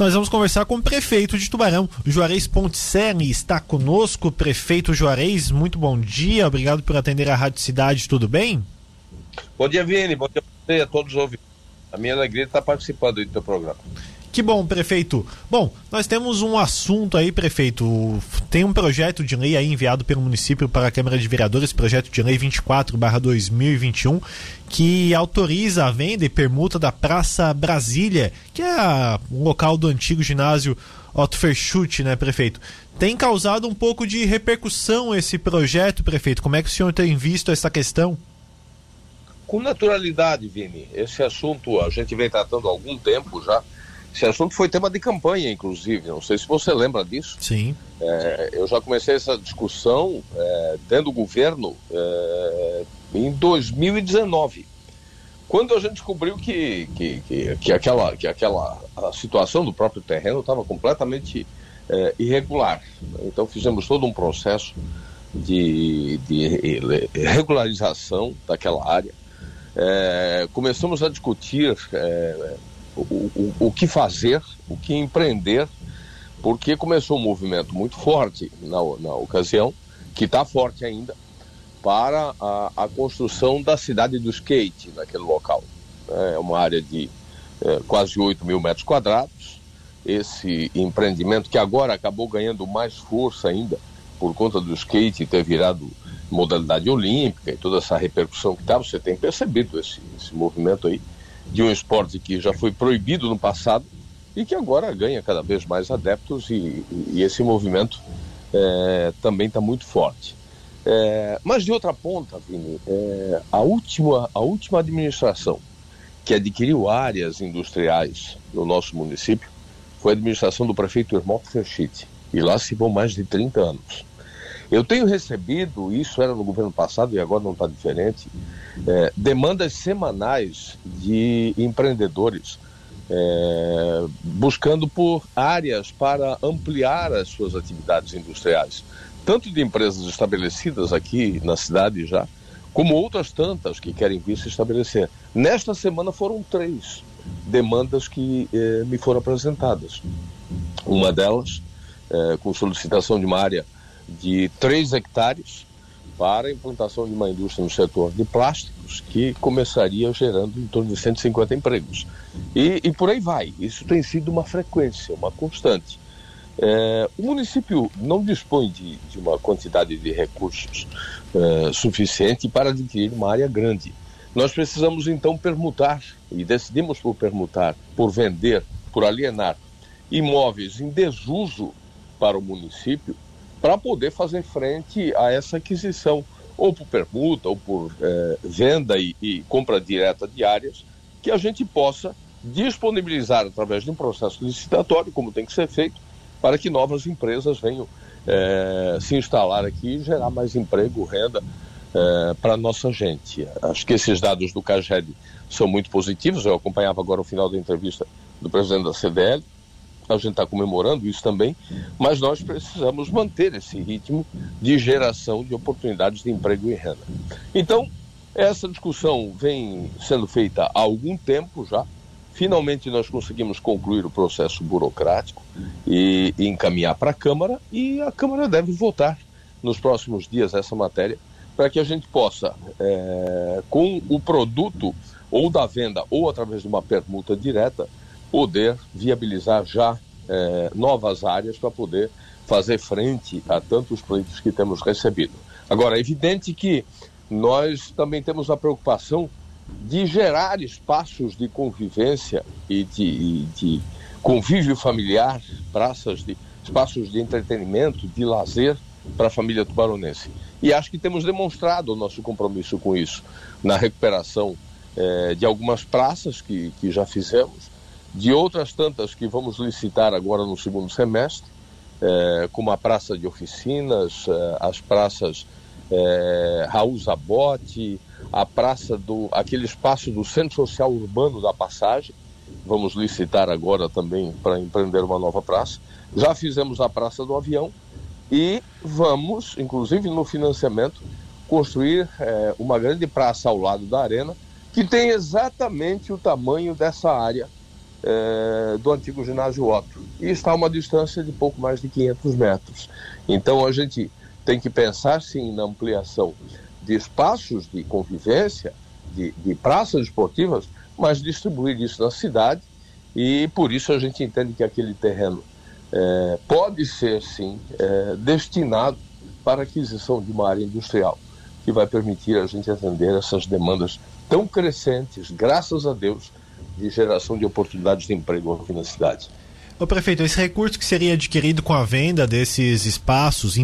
Nós vamos conversar com o prefeito de Tubarão, Juarez Ponticelli, está conosco. Prefeito Juarez, muito bom dia, obrigado por atender a Rádio Cidade, tudo bem? Bom dia, Vini, bom dia a todos os ouvintes. A minha alegria é estar participando do teu programa. Que bom, prefeito. Bom, nós temos um assunto aí, prefeito. Tem um projeto de lei aí enviado pelo município para a Câmara de Vereadores, projeto de lei 24/2021, que autoriza a venda e permuta da Praça Brasília, que é o local do antigo ginásio Otto Verschutt, né, prefeito? Tem causado um pouco de repercussão esse projeto, prefeito. Como é que o senhor tem visto essa questão? Com naturalidade, Vini. Esse assunto a gente vem tratando há algum tempo já esse assunto foi tema de campanha, inclusive. Não sei se você lembra disso. Sim. É, eu já comecei essa discussão é, dentro do governo é, em 2019. Quando a gente descobriu que, que, que, que aquela, que aquela a situação do próprio terreno estava completamente é, irregular. Então fizemos todo um processo de, de regularização daquela área. É, começamos a discutir é, o, o, que fazer, o que empreender, porque começou um movimento muito forte na, na ocasião, que está forte ainda, para a, a, construção da cidade do skate naquele local. É uma área de é, quase 8 mil metros quadrados. Esse empreendimento que agora acabou ganhando mais força ainda por conta do skate ter virado modalidade olímpica e toda essa repercussão que está, você tem percebido esse, esse movimento aí de um esporte que já foi proibido no passado e que agora ganha cada vez mais adeptos e, e esse movimento é, também está muito forte. É, mas de outra ponta, Vini, é, a, última, a última administração que adquiriu áreas industriais no nosso município foi a administração do prefeito Irmão Ferchite. E lá se vão mais de 30 anos. Eu tenho recebido, isso era no governo passado e agora não está diferente, é, demandas semanais de empreendedores é, buscando por áreas para ampliar as suas atividades industriais, tanto de empresas estabelecidas aqui na cidade já, como outras tantas que querem vir se estabelecer. Nesta semana foram três demandas que é, me foram apresentadas. Uma delas, é, com solicitação de uma área de 3 hectares para a implantação de uma indústria no setor de plásticos que começaria gerando em torno de 150 empregos. E, e por aí vai. Isso tem sido uma frequência, uma constante. É, o município não dispõe de, de uma quantidade de recursos é, suficiente para adquirir uma área grande. Nós precisamos então permutar, e decidimos por permutar, por vender, por alienar imóveis em desuso para o município para poder fazer frente a essa aquisição, ou por permuta, ou por é, venda e, e compra direta de áreas, que a gente possa disponibilizar através de um processo licitatório, como tem que ser feito, para que novas empresas venham é, se instalar aqui e gerar mais emprego, renda é, para a nossa gente. Acho que esses dados do CAGED são muito positivos. Eu acompanhava agora o final da entrevista do presidente da CDL a gente está comemorando isso também, mas nós precisamos manter esse ritmo de geração de oportunidades de emprego e renda. Então, essa discussão vem sendo feita há algum tempo já. Finalmente nós conseguimos concluir o processo burocrático e, encaminhar para a Câmara e a Câmara deve votar nos próximos dias essa matéria para que a gente possa, é, com o produto ou da venda ou através de uma permuta direta, poder viabilizar já é, novas áreas para poder fazer frente a tantos pleitos que temos recebido. Agora, é evidente que nós também temos a preocupação de gerar espaços de convivência e de, de convívio familiar, praças de espaços de entretenimento, de lazer para a família tubaronense. E acho que temos demonstrado o nosso compromisso com isso na recuperação é, de algumas praças que, que já fizemos de outras tantas que vamos licitar agora no segundo semestre, é, como a Praça de Oficinas, é, as praças é, Raul Zabotti, a praça do aquele espaço do Centro Social Urbano da Passagem, vamos licitar agora também para empreender uma nova praça. Já fizemos a Praça do Avião e vamos, inclusive no financiamento, construir é, uma grande praça ao lado da arena que tem exatamente o tamanho dessa área é, do antigo ginásio Otto. E está a uma distância de pouco mais de 500 metros. Então a gente tem que pensar sim na ampliação de espaços de convivência, de, de praças esportivas, mas distribuir isso na cidade e por isso a gente entende que aquele terreno é, pode ser sim é, destinado para aquisição de uma área industrial que vai permitir a gente atender essas demandas tão crescentes, graças a Deus, de geração de oportunidades de emprego aqui na cidade. Ô prefeito, esse recurso que seria adquirido com a venda desses espaços,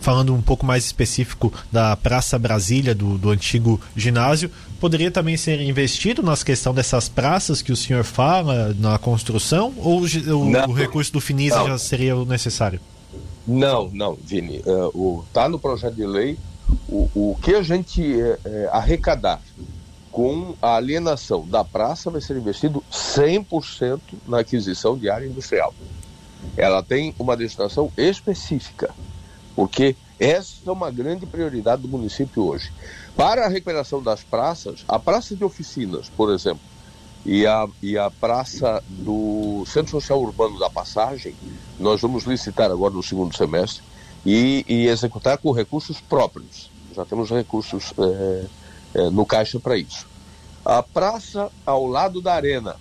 falando um pouco mais específico da Praça Brasília, do, do antigo ginásio, poderia também ser investido nas questão dessas praças que o senhor fala na construção? Ou o, o recurso do FINISA não. já seria o necessário? Não, não, Vini. Está uh, o, tá no projeto de lei o, o que a gente uh, arrecadar com a alienação da praça vai ser investido 100% na aquisição de área industrial. Ela tem uma destinação específica, porque essa é uma grande prioridade do município hoje. Para a recuperação das praças, a praça de oficinas, por exemplo, e a, e a praça do Centro Social Urbano da Passagem, nós vamos licitar agora no segundo semestre e, e executar com recursos próprios. Já temos recursos. É, é, no caixa para isso. A praça ao lado da arena,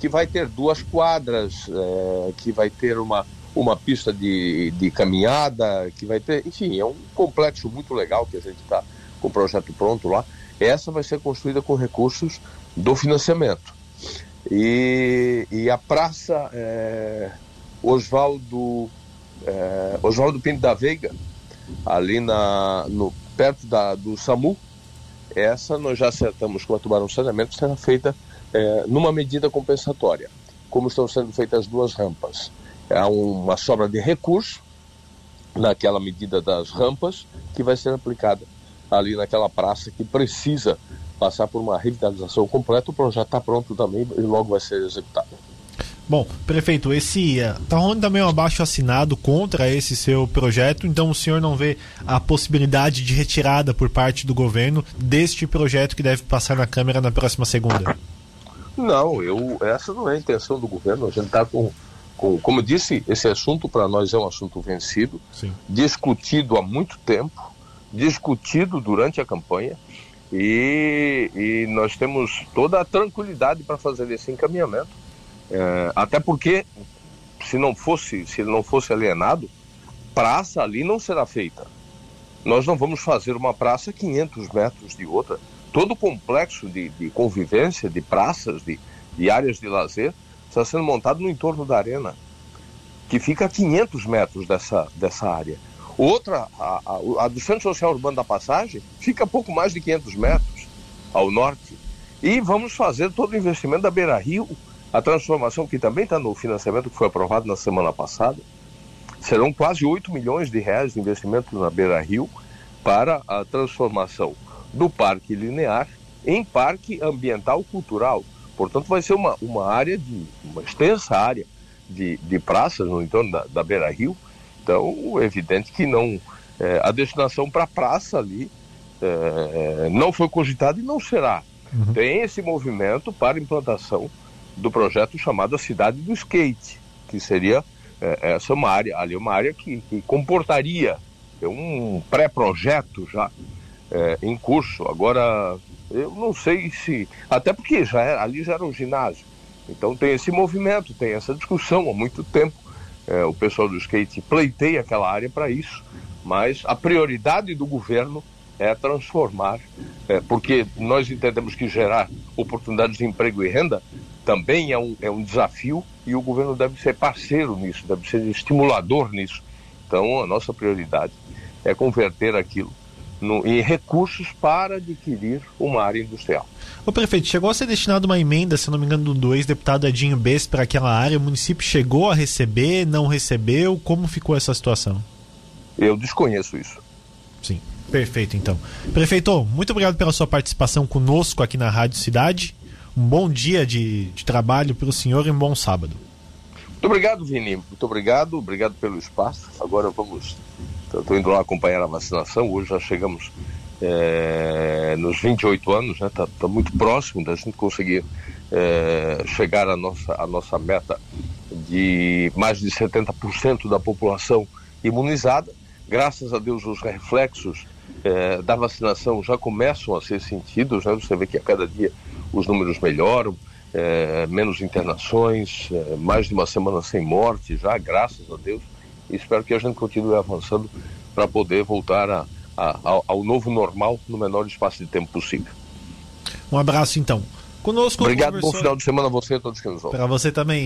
que vai ter duas quadras, é, que vai ter uma, uma pista de, de caminhada, que vai ter, enfim, é um complexo muito legal que a gente está com o projeto pronto lá. Essa vai ser construída com recursos do financiamento. E, e a praça é, Oswaldo é, Oswaldo Pinto da Veiga, ali na, no, perto da, do SAMU, essa nós já acertamos com a Tubarão Saneamento, será feita é, numa medida compensatória, como estão sendo feitas as duas rampas. Há uma sobra de recurso naquela medida das rampas que vai ser aplicada ali naquela praça que precisa passar por uma revitalização completa. O projeto está pronto também e logo vai ser executado. Bom, prefeito, esse está rolando também um abaixo assinado contra esse seu projeto, então o senhor não vê a possibilidade de retirada por parte do governo deste projeto que deve passar na Câmara na próxima segunda? Não, eu essa não é a intenção do governo. A gente está com, com, como eu disse, esse assunto para nós é um assunto vencido, Sim. discutido há muito tempo, discutido durante a campanha. E, e nós temos toda a tranquilidade para fazer esse encaminhamento é, até porque, se não fosse, se não fosse alienado, praça ali não será feita. Nós não vamos fazer uma praça a 500 metros de outra. Todo o complexo de, de convivência, de praças, de, de áreas de lazer, está sendo montado no entorno da arena, que fica a 500 metros dessa, dessa área. Outra, a, a, a do Centro Social Urbano da Passagem, fica a pouco mais de 500 metros ao norte. E vamos fazer todo o investimento da Beira Rio, a transformação, que também está no financiamento que foi aprovado na semana passada, serão quase 8 milhões de reais de investimento na Beira Rio para a transformação do Parque Linear em Parque Ambiental Cultural. Portanto, vai ser uma, uma área de uma extensa área de, de praças no entorno da, da Beira Rio. Então, é evidente que não é, a destinação para praça ali é, não foi cogitada e não será. Uhum. Tem esse movimento para implantação do projeto chamado Cidade do Skate, que seria é, essa é uma área, ali é uma área que, que comportaria é um pré-projeto já é, em curso. Agora, eu não sei se. Até porque já era, ali já era um ginásio. Então tem esse movimento, tem essa discussão há muito tempo. É, o pessoal do skate pleiteia aquela área para isso, mas a prioridade do governo é transformar, é, porque nós entendemos que gerar oportunidades de emprego e renda também é um, é um desafio e o governo deve ser parceiro nisso, deve ser estimulador nisso. Então, a nossa prioridade é converter aquilo no, em recursos para adquirir uma área industrial. O prefeito, chegou a ser destinado uma emenda, se não me engano, do ex-deputado Edinho Bess para aquela área. O município chegou a receber, não recebeu? Como ficou essa situação? Eu desconheço isso. Sim, perfeito então. Prefeito, muito obrigado pela sua participação conosco aqui na Rádio Cidade um bom dia de, de trabalho para o senhor e um bom sábado. Muito obrigado, Vini. Muito obrigado, obrigado pelo espaço. Agora vamos. Estou indo lá acompanhar a vacinação. Hoje já chegamos é, nos 28 anos, né? Está tá muito próximo da gente conseguir é, chegar à nossa, à nossa meta de mais de 70% da população imunizada. Graças a Deus, os reflexos é, da vacinação já começam a ser sentidos. Né? Você vê que a cada dia os números melhoram, é, menos internações, é, mais de uma semana sem morte já, graças a Deus. E espero que a gente continue avançando para poder voltar a, a, ao, ao novo normal no menor espaço de tempo possível. Um abraço então. Conosco Obrigado, bom final de semana a você e a todos que nos ouvem. Para você também.